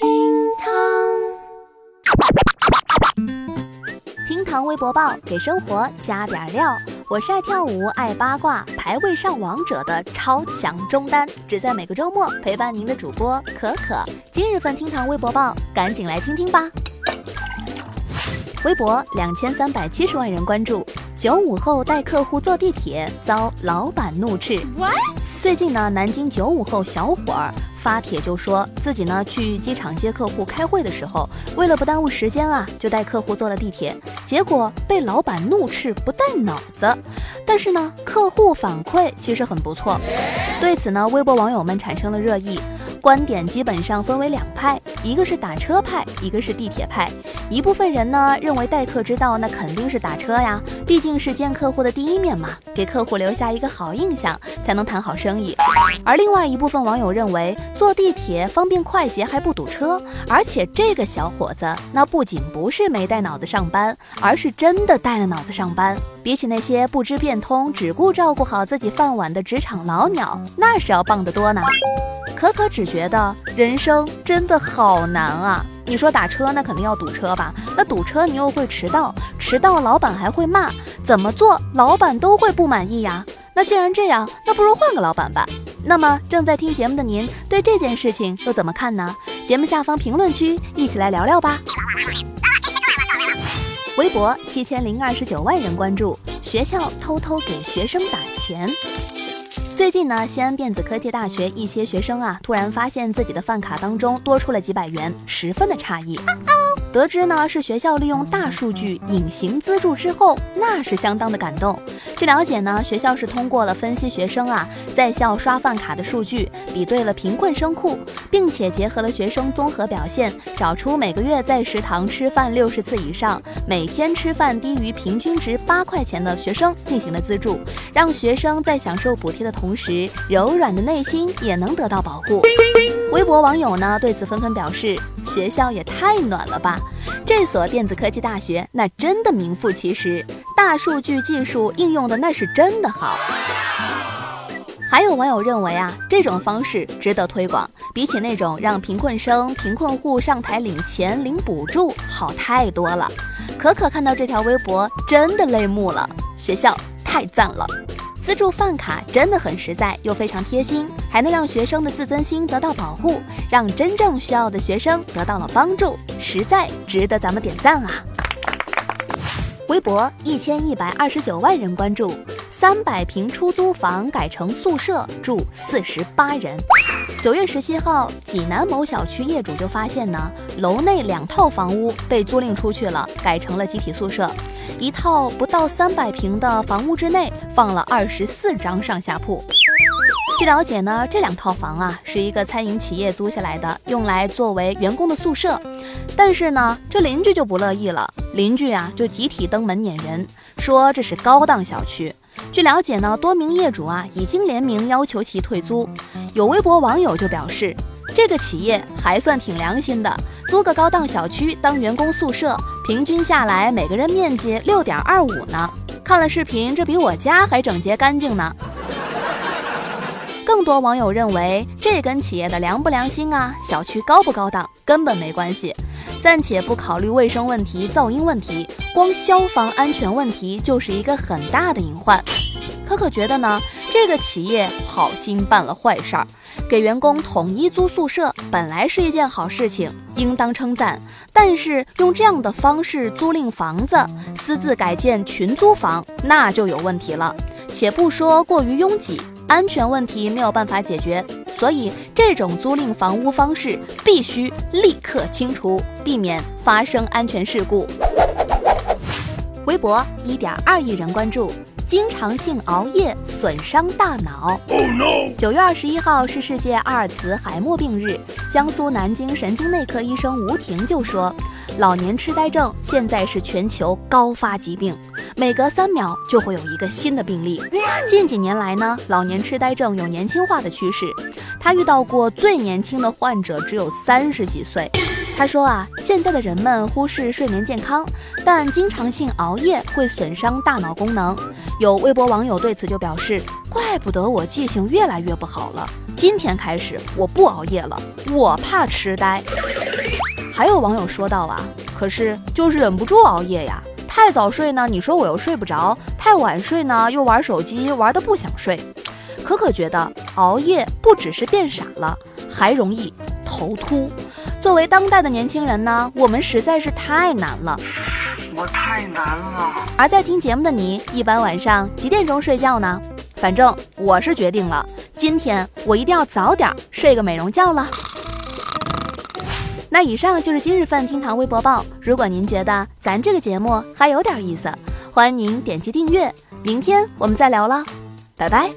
厅堂，厅堂微博报给生活加点料。我是爱跳舞、爱八卦、排位上王者的超强中单，只在每个周末陪伴您的主播可可。今日份厅堂微博报，赶紧来听听吧。微博两千三百七十万人关注。九五后带客户坐地铁遭老板怒斥。最近呢，南京九五后小伙儿发帖就说自己呢去机场接客户开会的时候，为了不耽误时间啊，就带客户坐了地铁，结果被老板怒斥不带脑子。但是呢，客户反馈其实很不错。对此呢，微博网友们产生了热议。观点基本上分为两派，一个是打车派，一个是地铁派。一部分人呢认为待客之道那肯定是打车呀，毕竟是见客户的第一面嘛，给客户留下一个好印象才能谈好生意。而另外一部分网友认为坐地铁方便快捷还不堵车，而且这个小伙子那不仅不是没带脑子上班，而是真的带了脑子上班。比起那些不知变通、只顾照顾好自己饭碗的职场老鸟，那是要棒得多呢。可可只觉得人生真的好难啊！你说打车那肯定要堵车吧？那堵车你又会迟到，迟到老板还会骂，怎么做老板都会不满意呀？那既然这样，那不如换个老板吧。那么正在听节目的您对这件事情又怎么看呢？节目下方评论区一起来聊聊吧。微博七千零二十九万人关注，学校偷偷给学生打钱。最近呢，西安电子科技大学一些学生啊，突然发现自己的饭卡当中多出了几百元，十分的诧异。得知呢是学校利用大数据隐形资助之后，那是相当的感动。据了解呢，学校是通过了分析学生啊在校刷饭卡的数据，比对了贫困生库，并且结合了学生综合表现，找出每个月在食堂吃饭六十次以上，每天吃饭低于平均值八块钱的学生进行了资助，让学生在享受补贴的同同时，柔软的内心也能得到保护。微博网友呢对此纷纷表示：“学校也太暖了吧！这所电子科技大学那真的名副其实，大数据技术应用的那是真的好。”还有网友认为啊，这种方式值得推广，比起那种让贫困生、贫困户上台领钱、领补助好太多了。可可看到这条微博真的泪目了，学校太赞了。资助饭卡真的很实在，又非常贴心，还能让学生的自尊心得到保护，让真正需要的学生得到了帮助，实在值得咱们点赞啊！微博一千一百二十九万人关注，三百平出租房改成宿舍住四十八人。九月十七号，济南某小区业主就发现呢，楼内两套房屋被租赁出去了，改成了集体宿舍。一套不到三百平的房屋之内放了二十四张上下铺。据了解呢，这两套房啊是一个餐饮企业租下来的，用来作为员工的宿舍。但是呢，这邻居就不乐意了，邻居啊就集体登门撵人，说这是高档小区。据了解呢，多名业主啊已经联名要求其退租。有微博网友就表示，这个企业还算挺良心的，租个高档小区当员工宿舍。平均下来，每个人面积六点二五呢。看了视频，这比我家还整洁干净呢。更多网友认为，这跟企业的良不良心啊，小区高不高档根本没关系。暂且不考虑卫生问题、噪音问题，光消防安全问题就是一个很大的隐患。可可觉得呢，这个企业好心办了坏事儿。给员工统一租宿舍本来是一件好事情，应当称赞。但是用这样的方式租赁房子，私自改建群租房，那就有问题了。且不说过于拥挤，安全问题没有办法解决，所以这种租赁房屋方式必须立刻清除，避免发生安全事故。微博一点二亿人关注。经常性熬夜损伤大脑。九月二十一号是世界阿尔茨海默病日，江苏南京神经内科医生吴婷就说，老年痴呆症现在是全球高发疾病，每隔三秒就会有一个新的病例。近几年来呢，老年痴呆症有年轻化的趋势，他遇到过最年轻的患者只有三十几岁。他说啊，现在的人们忽视睡眠健康，但经常性熬夜会损伤大脑功能。有微博网友对此就表示，怪不得我记性越来越不好了，今天开始我不熬夜了，我怕痴呆。还有网友说道啊，可是就是忍不住熬夜呀。太早睡呢，你说我又睡不着；太晚睡呢，又玩手机玩的不想睡。可可觉得熬夜不只是变傻了，还容易头秃。作为当代的年轻人呢，我们实在是太难了。我太难了。而在听节目的你，一般晚上几点钟睡觉呢？反正我是决定了，今天我一定要早点睡个美容觉了。那以上就是今日份厅堂微博报。如果您觉得咱这个节目还有点意思，欢迎您点击订阅。明天我们再聊了，拜拜。